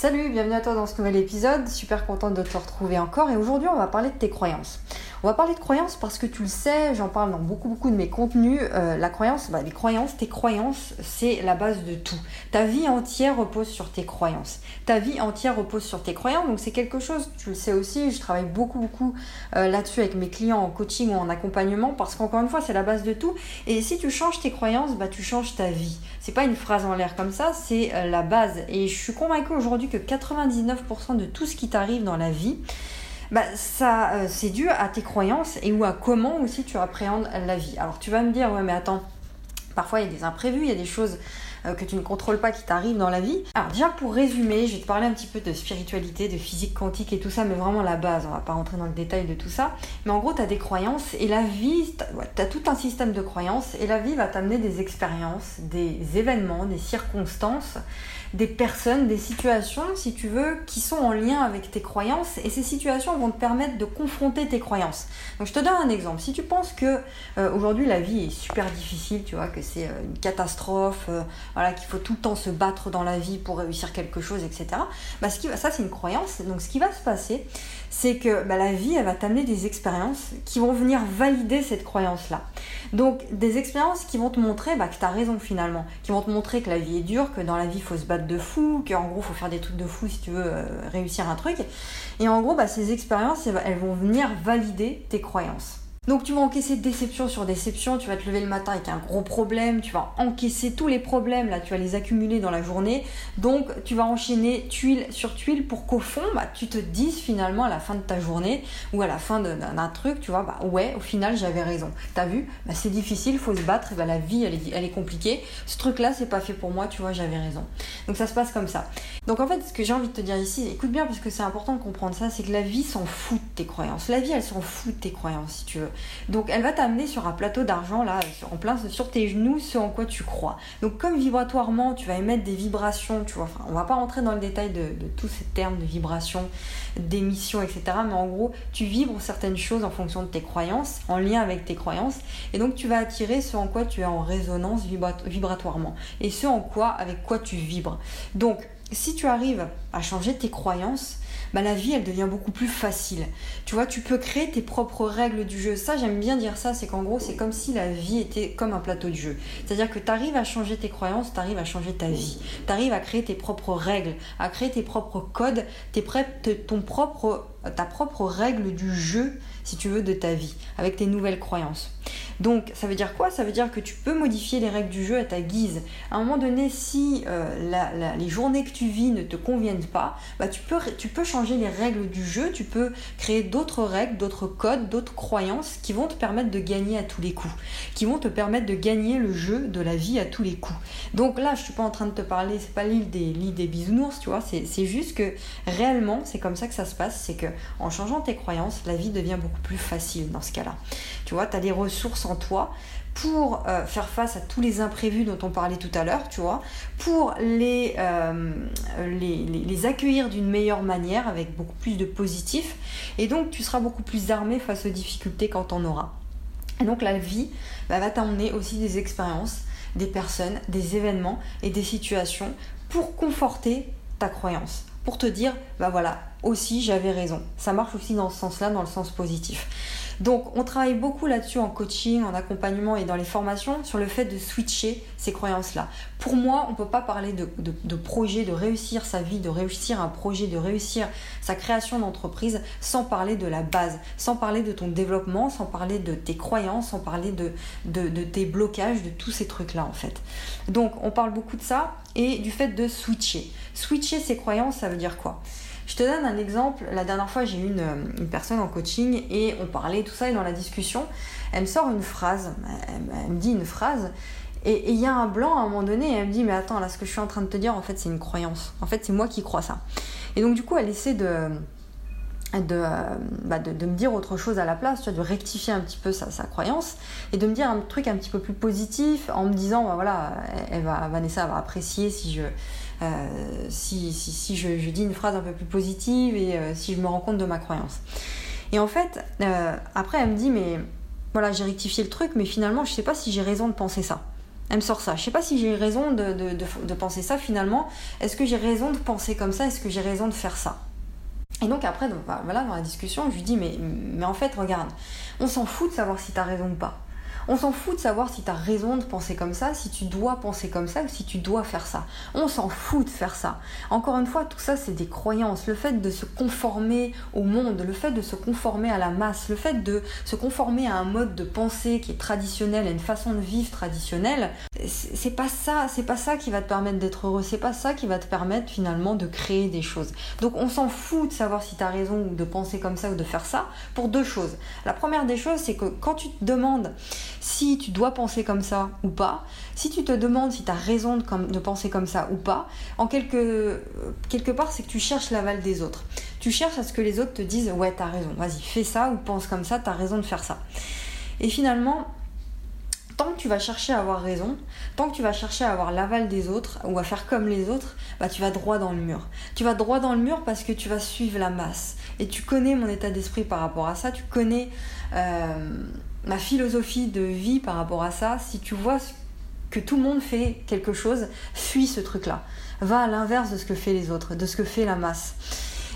Salut, bienvenue à toi dans ce nouvel épisode. Super contente de te retrouver encore. Et aujourd'hui, on va parler de tes croyances. On va parler de croyances parce que tu le sais, j'en parle dans beaucoup beaucoup de mes contenus. Euh, la croyance, bah, les croyances, tes croyances, c'est la base de tout. Ta vie entière repose sur tes croyances. Ta vie entière repose sur tes croyances. Donc c'est quelque chose, tu le sais aussi, je travaille beaucoup beaucoup euh, là-dessus avec mes clients en coaching ou en accompagnement parce qu'encore une fois, c'est la base de tout. Et si tu changes tes croyances, bah, tu changes ta vie. C'est pas une phrase en l'air comme ça, c'est euh, la base. Et je suis convaincue aujourd'hui que 99% de tout ce qui t'arrive dans la vie, bah, ça, euh, c'est dû à tes croyances et ou à comment aussi tu appréhendes la vie. Alors tu vas me dire, ouais, mais attends, parfois il y a des imprévus, il y a des choses que tu ne contrôles pas qui t'arrivent dans la vie. Alors déjà pour résumer, je vais te parler un petit peu de spiritualité, de physique quantique et tout ça, mais vraiment la base, on va pas rentrer dans le détail de tout ça. Mais en gros, tu as des croyances et la vie, tu as tout un système de croyances et la vie va t'amener des expériences, des événements, des circonstances des personnes, des situations, si tu veux, qui sont en lien avec tes croyances et ces situations vont te permettre de confronter tes croyances. Donc je te donne un exemple. Si tu penses que euh, aujourd'hui la vie est super difficile, tu vois, que c'est euh, une catastrophe, euh, qu'il faut tout le temps se battre dans la vie pour réussir quelque chose, etc. Bah, ça c'est une croyance. Donc ce qui va se passer, c'est que bah, la vie, elle va t'amener des expériences qui vont venir valider cette croyance-là. Donc des expériences qui vont te montrer bah, que tu as raison finalement, qui vont te montrer que la vie est dure, que dans la vie il faut se battre de fou, qu'en gros il faut faire des trucs de fou si tu veux euh, réussir un truc. Et en gros, ces expériences, elles vont venir valider tes croyances. Donc tu vas encaisser déception sur déception, tu vas te lever le matin avec un gros problème, tu vas encaisser tous les problèmes, là tu vas les accumuler dans la journée. Donc tu vas enchaîner tuile sur tuile pour qu'au fond, bah, tu te dises finalement à la fin de ta journée ou à la fin d'un truc, tu vois, bah ouais, au final j'avais raison. T'as vu, bah, c'est difficile, il faut se battre, bah, la vie elle est, elle est compliquée. Ce truc-là c'est pas fait pour moi, tu vois, j'avais raison. Donc ça se passe comme ça. Donc en fait, ce que j'ai envie de te dire ici, écoute bien parce que c'est important de comprendre ça, c'est que la vie s'en fout de tes croyances. La vie elle s'en fout de tes croyances si tu veux. Donc elle va t'amener sur un plateau d'argent là, en plein sur tes genoux, ce en quoi tu crois. Donc comme vibratoirement, tu vas émettre des vibrations, tu vois. Enfin, on va pas rentrer dans le détail de, tous ces termes de vibration, d'émission, etc. Mais en gros, tu vibres certaines choses en fonction de tes croyances, en lien avec tes croyances, et donc tu vas attirer ce en quoi tu es en résonance vibratoirement, et ce en quoi, avec quoi tu vibres. Donc si tu arrives à changer tes croyances, bah, la vie elle devient beaucoup plus facile. Tu vois, tu peux créer tes propres règles du jeu. Ça, j'aime bien dire ça, c'est qu'en gros, c'est comme si la vie était comme un plateau de jeu. C'est-à-dire que tu arrives à changer tes croyances, tu arrives à changer ta vie. Tu arrives à créer tes propres règles, à créer tes propres codes, tes, ta propre règle du jeu, si tu veux, de ta vie, avec tes nouvelles croyances. Donc ça veut dire quoi? Ça veut dire que tu peux modifier les règles du jeu à ta guise. À un moment donné, si euh, les journées que tu vis ne te conviennent pas, bah, tu, peux, changer les règles du jeu, tu peux créer d'autres règles, d'autres codes, d'autres croyances qui vont te permettre de gagner à tous les coups, qui vont te permettre de gagner le jeu de la vie à tous les coups. Donc là, je suis pas en train de te parler, c'est pas l'île des, bisounours, tu vois, c'est juste que réellement, c'est comme ça que ça se passe, c'est que en changeant tes croyances, la vie devient beaucoup plus facile dans ce cas-là. Tu vois, tu as des ressources toi pour euh, faire face à tous les imprévus dont on parlait tout à l'heure, tu vois, pour les, euh, les, les, accueillir d'une meilleure manière, avec beaucoup plus de positif, et donc tu seras beaucoup plus armé face aux difficultés quand on aura. Et donc la vie bah, va t'emmener aussi des expériences, des personnes, des événements et des situations pour conforter ta croyance, pour te dire, bah voilà, aussi j'avais raison. Ça marche aussi dans ce sens-là, dans le sens positif. Donc on travaille beaucoup là-dessus en coaching, en accompagnement et dans les formations sur le fait de switcher ces croyances-là. Pour moi, on ne peut pas parler de, projet, de réussir sa vie, de réussir un projet, de réussir sa création d'entreprise sans parler de la base, sans parler de ton développement, sans parler de tes croyances, sans parler de, de tes blocages, de tous ces trucs-là en fait. Donc on parle beaucoup de ça et du fait de switcher. Switcher ses croyances, ça veut dire quoi? Je te donne un exemple. La dernière fois, j'ai eu une, une, personne en coaching et on parlait tout ça et dans la discussion, elle me sort une phrase. Elle, me dit une phrase et il y a un blanc à un moment donné et elle me dit mais attends là ce que je suis en train de te dire en fait c'est une croyance. En fait c'est moi qui crois ça. Et donc du coup elle essaie de bah de, de, me dire autre chose à la place, tu vois, de rectifier un petit peu sa, sa, croyance et de me dire un truc un petit peu plus positif en me disant, bah voilà, elle va, Vanessa va apprécier si je, euh, si, si, si je, dis une phrase un peu plus positive et euh, si je me rends compte de ma croyance. Et en fait, euh, après, elle me dit, mais voilà, j'ai rectifié le truc, mais finalement, je sais pas si j'ai raison de penser ça. Elle me sort ça. Je sais pas si j'ai raison de, penser ça finalement. Est-ce que j'ai raison de penser comme ça? Est-ce que j'ai raison de faire ça? Et donc après, voilà, dans la discussion, je lui dis, mais, mais en fait, regarde, on s'en fout de savoir si tu as raison ou pas. On s'en fout de savoir si tu as raison de penser comme ça, si tu dois penser comme ça ou si tu dois faire ça. On s'en fout de faire ça. Encore une fois, tout ça, c'est des croyances. Le fait de se conformer au monde, le fait de se conformer à la masse, le fait de se conformer à un mode de pensée qui est traditionnel, à une façon de vivre traditionnelle, c'est pas ça, c'est pas ça qui va te permettre d'être heureux, c'est pas ça qui va te permettre finalement de créer des choses. Donc on s'en fout de savoir si tu as raison ou de penser comme ça ou de faire ça pour deux choses. La première des choses, c'est que quand tu te demandes si tu dois penser comme ça ou pas, si tu te demandes si tu as raison de, penser comme ça ou pas, en quelque, quelque part, c'est que tu cherches l'aval des autres. Tu cherches à ce que les autres te disent Ouais, t'as raison, vas-y, fais ça ou pense comme ça, t'as raison de faire ça. Et finalement, tant que tu vas chercher à avoir raison, tant que tu vas chercher à avoir l'aval des autres ou à faire comme les autres, bah tu vas droit dans le mur. Tu vas droit dans le mur parce que tu vas suivre la masse. Et tu connais mon état d'esprit par rapport à ça, tu connais euh, ma philosophie de vie par rapport à ça. Si tu vois que tout le monde fait quelque chose, fuis ce truc-là. Va à l'inverse de ce que fait les autres, de ce que fait la masse.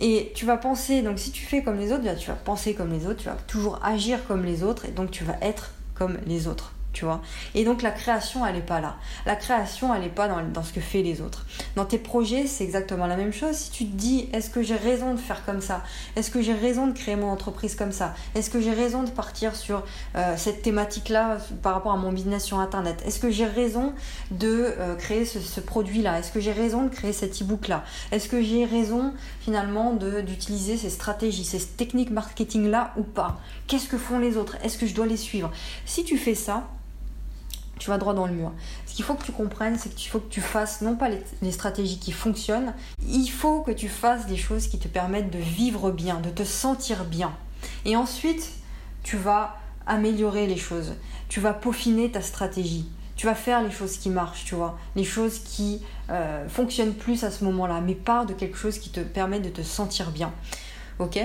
Et tu vas penser, donc si tu fais comme les autres, tu vas penser comme les autres, tu vas toujours agir comme les autres, et donc tu vas être comme les autres tu vois. Et donc la création, elle n'est pas là. La création, elle n'est pas dans, ce que fait les autres. Dans tes projets, c'est exactement la même chose. Si tu te dis, est-ce que j'ai raison de faire comme ça? Est-ce que j'ai raison de créer mon entreprise comme ça? Est-ce que j'ai raison de partir sur euh, cette thématique-là par rapport à mon business sur Internet? Est-ce que j'ai raison de euh, créer ce, produit-là? Est-ce que j'ai raison de créer cet e-book-là? Est-ce que j'ai raison finalement d'utiliser ces stratégies, ces techniques marketing-là ou pas? Qu'est-ce que font les autres? Est-ce que je dois les suivre? Si tu fais ça, tu vas droit dans le mur. Ce qu'il faut que tu comprennes, c'est qu'il faut que tu fasses non pas les, stratégies qui fonctionnent, il faut que tu fasses des choses qui te permettent de vivre bien, de te sentir bien. Et ensuite, tu vas améliorer les choses, tu vas peaufiner ta stratégie, tu vas faire les choses qui marchent, tu vois, les choses qui euh, fonctionnent plus à ce moment-là, mais pas de quelque chose qui te permet de te sentir bien ok.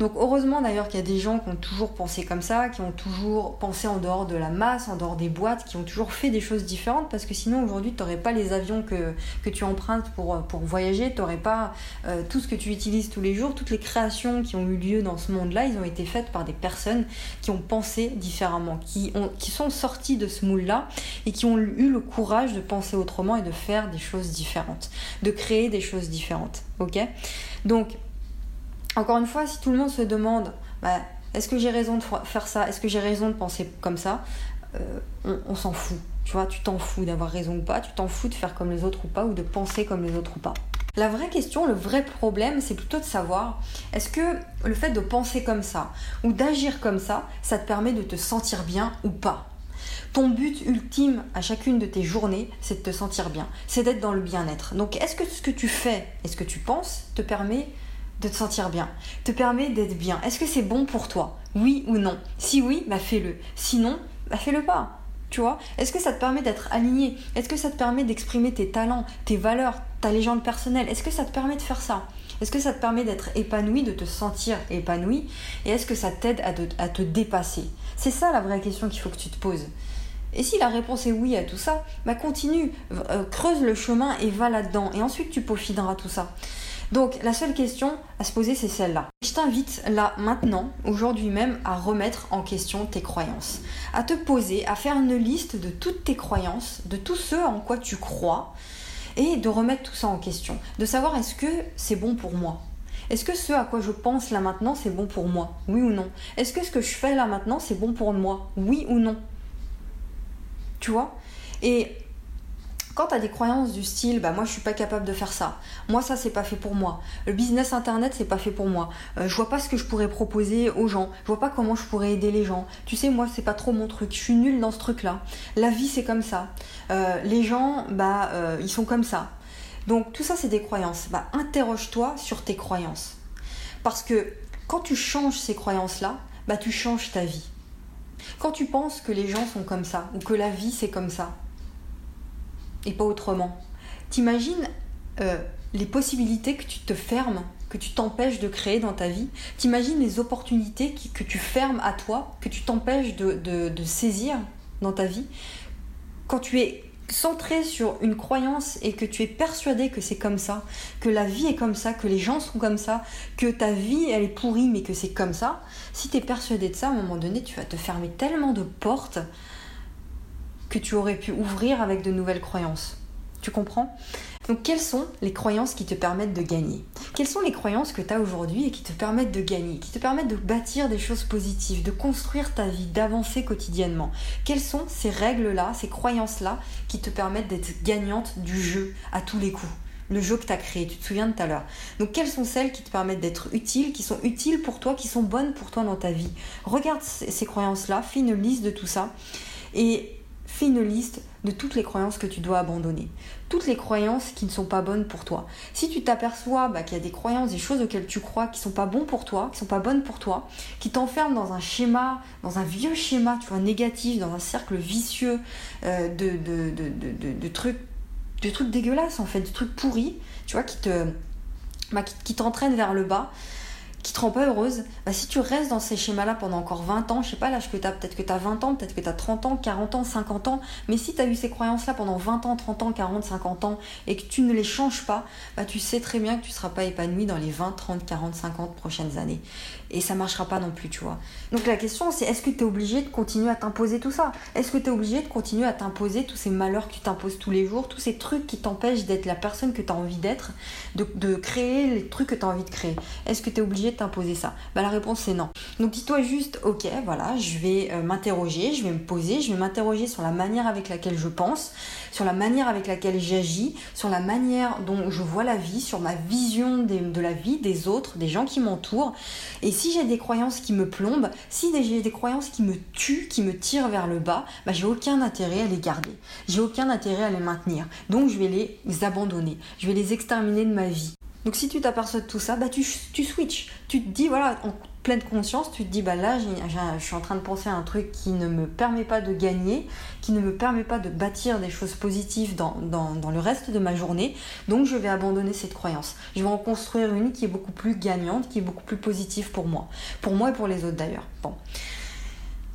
Donc heureusement d'ailleurs qu'il y a des gens qui ont toujours pensé comme ça, qui ont toujours pensé en dehors de la masse, en dehors des boîtes, qui ont toujours fait des choses différentes, parce que sinon aujourd'hui tu n'aurais pas les avions que, tu empruntes pour, pour voyager, tu n'aurais pas euh, tout ce que tu utilises tous les jours, toutes les créations qui ont eu lieu dans ce monde-là, ils ont été faites par des personnes qui ont pensé différemment, qui, ont, qui sont sorties de ce moule-là et qui ont eu le courage de penser autrement et de faire des choses différentes, de créer des choses différentes, ok. Donc encore une fois, si tout le monde se demande bah, est-ce que j'ai raison de faire ça? Est-ce que j'ai raison de penser comme ça? Euh, On, s'en fout. Tu vois, tu t'en fous d'avoir raison ou pas, tu t'en fous de faire comme les autres ou pas, ou de penser comme les autres ou pas. La vraie question, le vrai problème, c'est plutôt de savoir est-ce que le fait de penser comme ça ou d'agir comme ça, ça te permet de te sentir bien ou pas? Ton but ultime à chacune de tes journées, c'est de te sentir bien, c'est d'être dans le bien-être. Donc est-ce que ce que tu fais et ce que tu penses te permet de te sentir bien, te permet d'être bien. Est-ce que c'est bon pour toi? Oui ou non? Si oui, bah fais-le. Sinon, bah fais-le pas. Tu vois? Est-ce que ça te permet d'être aligné? Est-ce que ça te permet d'exprimer tes talents, tes valeurs, ta légende personnelle? Est-ce que ça te permet de faire ça? Est-ce que ça te permet d'être épanoui, de te sentir épanoui? Et est-ce que ça t'aide à, te dépasser? C'est ça la vraie question qu'il faut que tu te poses. Et si la réponse est oui à tout ça, bah continue, euh, creuse le chemin et va là-dedans. Et ensuite tu peaufineras tout ça. Donc la seule question à se poser, c'est celle-là. Je t'invite là, maintenant, aujourd'hui même, à remettre en question tes croyances. À te poser, à faire une liste de toutes tes croyances, de tout ce en quoi tu crois, et de remettre tout ça en question. De savoir est-ce que c'est bon pour moi? Est-ce que ce à quoi je pense là maintenant, c'est bon pour moi? Oui ou non? Est-ce que ce que je fais là maintenant, c'est bon pour moi? Oui ou non? Tu vois? Et quand tu des croyances du style bah moi je suis pas capable de faire ça, moi ça c'est pas fait pour moi, le business internet c'est pas fait pour moi, euh, je vois pas ce que je pourrais proposer aux gens, je vois pas comment je pourrais aider les gens, tu sais moi c'est pas trop mon truc, je suis nulle dans ce truc là, la vie c'est comme ça, euh, les gens bah euh, ils sont comme ça. Donc tout ça c'est des croyances, bah interroge-toi sur tes croyances. Parce que quand tu changes ces croyances là, bah tu changes ta vie. Quand tu penses que les gens sont comme ça ou que la vie c'est comme ça, et pas autrement. T'imagines euh, les possibilités que tu te fermes, que tu t'empêches de créer dans ta vie. T'imagines les opportunités que tu fermes à toi, que tu t'empêches de, saisir dans ta vie. quand tu es centré sur une croyance et que tu es persuadé que c'est comme ça, que la vie est comme ça, que les gens sont comme ça, que ta vie elle est pourrie mais que c'est comme ça, si tu es persuadé de ça, à un moment donné, tu vas te fermer tellement de portes que tu aurais pu ouvrir avec de nouvelles croyances. Tu comprends? Donc quelles sont les croyances qui te permettent de gagner? Quelles sont les croyances que tu as aujourd'hui et qui te permettent de gagner, qui te permettent de bâtir des choses positives, de construire ta vie, d'avancer quotidiennement? Quelles sont ces règles-là, ces croyances-là qui te permettent d'être gagnante du jeu à tous les coups? Le jeu que tu as créé, tu te souviens de tout à l'heure. Donc quelles sont celles qui te permettent d'être utiles, qui sont utiles pour toi, qui sont bonnes pour toi dans ta vie? Regarde ces croyances-là, fais une liste de tout ça et fais une liste de toutes les croyances que tu dois abandonner. Toutes les croyances qui ne sont pas bonnes pour toi. Si tu t'aperçois bah, qu'il y a des croyances, des choses auxquelles tu crois qui sont pas bonnes pour toi, qui sont pas bonnes pour toi, qui t'enferment dans un schéma, dans un vieux schéma, tu vois, négatif, dans un cercle vicieux euh, de, de, de, trucs, de trucs dégueulasses en fait, de trucs pourris, tu vois, qui te, bah, qui t'entraînent vers le bas, qui te rend pas heureuse, bah, si tu restes dans ces schémas-là pendant encore 20 ans, je sais pas l'âge que tu as, peut-être que tu as 20 ans, peut-être que tu as 30 ans, 40 ans, 50 ans, mais si tu as eu ces croyances-là pendant 20 ans, 30 ans, 40, 50 ans et que tu ne les changes pas, bah, tu sais très bien que tu ne seras pas épanoui dans les 20, 30, 40, 50 prochaines années. Et ça marchera pas non plus, tu vois. Donc la question c'est est-ce que tu es obligé de continuer à t'imposer tout ça? Est-ce que tu es obligé de continuer à t'imposer tous ces malheurs que tu t'imposes tous les jours, tous ces trucs qui t'empêchent d'être la personne que tu as envie d'être, de, créer les trucs que tu as envie de créer? Est-ce que tu es obligé de t'imposer ça? Bah, La réponse c'est non. Donc dis-toi juste, ok, voilà, je vais euh, m'interroger, je vais me poser, je vais m'interroger sur la manière avec laquelle je pense, sur la manière avec laquelle j'agis, sur la manière dont je vois la vie, sur ma vision de la vie, des autres, des gens qui m'entourent. Et j'ai des croyances qui me plombent, si j'ai des croyances qui me tuent, qui me tirent vers le bas, bah, j'ai aucun intérêt à les garder. J'ai aucun intérêt à les maintenir. Donc je vais les abandonner. Je vais les exterminer de ma vie. Donc si tu t'aperçois de tout ça, bah tu, switches. Tu te dis, voilà, pleine conscience, tu te dis, bah là, je suis en train de penser à un truc qui ne me permet pas de gagner, qui ne me permet pas de bâtir des choses positives dans, dans, dans le reste de ma journée. Donc je vais abandonner cette croyance. Je vais en construire une qui est beaucoup plus gagnante, qui est beaucoup plus positive pour moi. Pour moi et pour les autres d'ailleurs. Bon.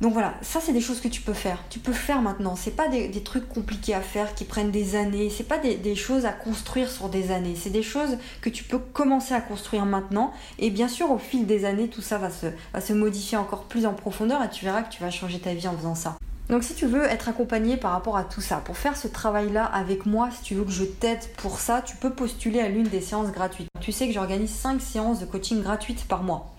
Donc voilà, ça c'est des choses que tu peux faire. Tu peux faire maintenant. C'est pas des, trucs compliqués à faire qui prennent des années. C'est pas des, choses à construire sur des années. C'est des choses que tu peux commencer à construire maintenant. Et bien sûr, au fil des années, tout ça va se, va se modifier encore plus en profondeur et tu verras que tu vas changer ta vie en faisant ça. Donc si tu veux être accompagné par rapport à tout ça, pour faire ce travail-là avec moi, si tu veux que je t'aide pour ça, tu peux postuler à l'une des séances gratuites. Tu sais que j'organise 5 séances de coaching gratuites par mois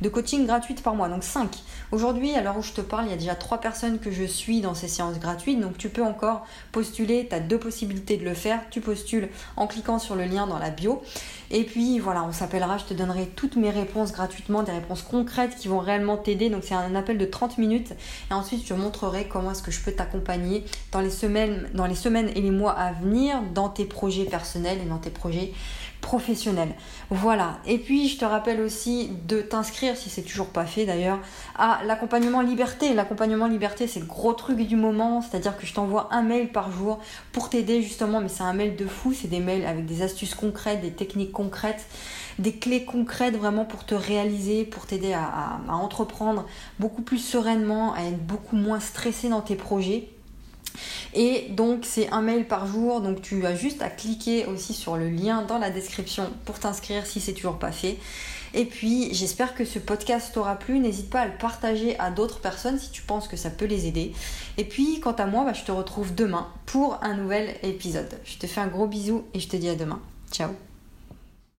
de coaching gratuite par mois, donc 5. Aujourd'hui, à l'heure où je te parle, il y a déjà 3 personnes que je suis dans ces séances gratuites, donc tu peux encore postuler, tu as deux possibilités de le faire, tu postules en cliquant sur le lien dans la bio, et puis voilà, on s'appellera, je te donnerai toutes mes réponses gratuitement, des réponses concrètes qui vont réellement t'aider, donc c'est un appel de 30 minutes, et ensuite je te montrerai comment est-ce que je peux t'accompagner dans les semaines, dans les semaines et les mois à venir, dans tes projets personnels et dans tes projets professionnel. Voilà. Et puis je te rappelle aussi de t'inscrire, si c'est toujours pas fait d'ailleurs, à l'accompagnement liberté. L'accompagnement liberté, c'est le gros truc du moment, c'est-à-dire que je t'envoie un mail par jour pour t'aider justement, mais c'est un mail de fou, c'est des mails avec des astuces concrètes, des techniques concrètes des clés concrètes vraiment pour te réaliser, pour t'aider à, entreprendre beaucoup plus sereinement, à être beaucoup moins stressé dans tes projets. Et donc c'est un mail par jour, donc tu as juste à cliquer aussi sur le lien dans la description pour t'inscrire si c'est toujours pas fait. Et puis j'espère que ce podcast t'aura plu, n'hésite pas à le partager à d'autres personnes si tu penses que ça peut les aider. Et puis quant à moi, bah, je te retrouve demain pour un nouvel épisode. Je te fais un gros bisou et je te dis à demain. Ciao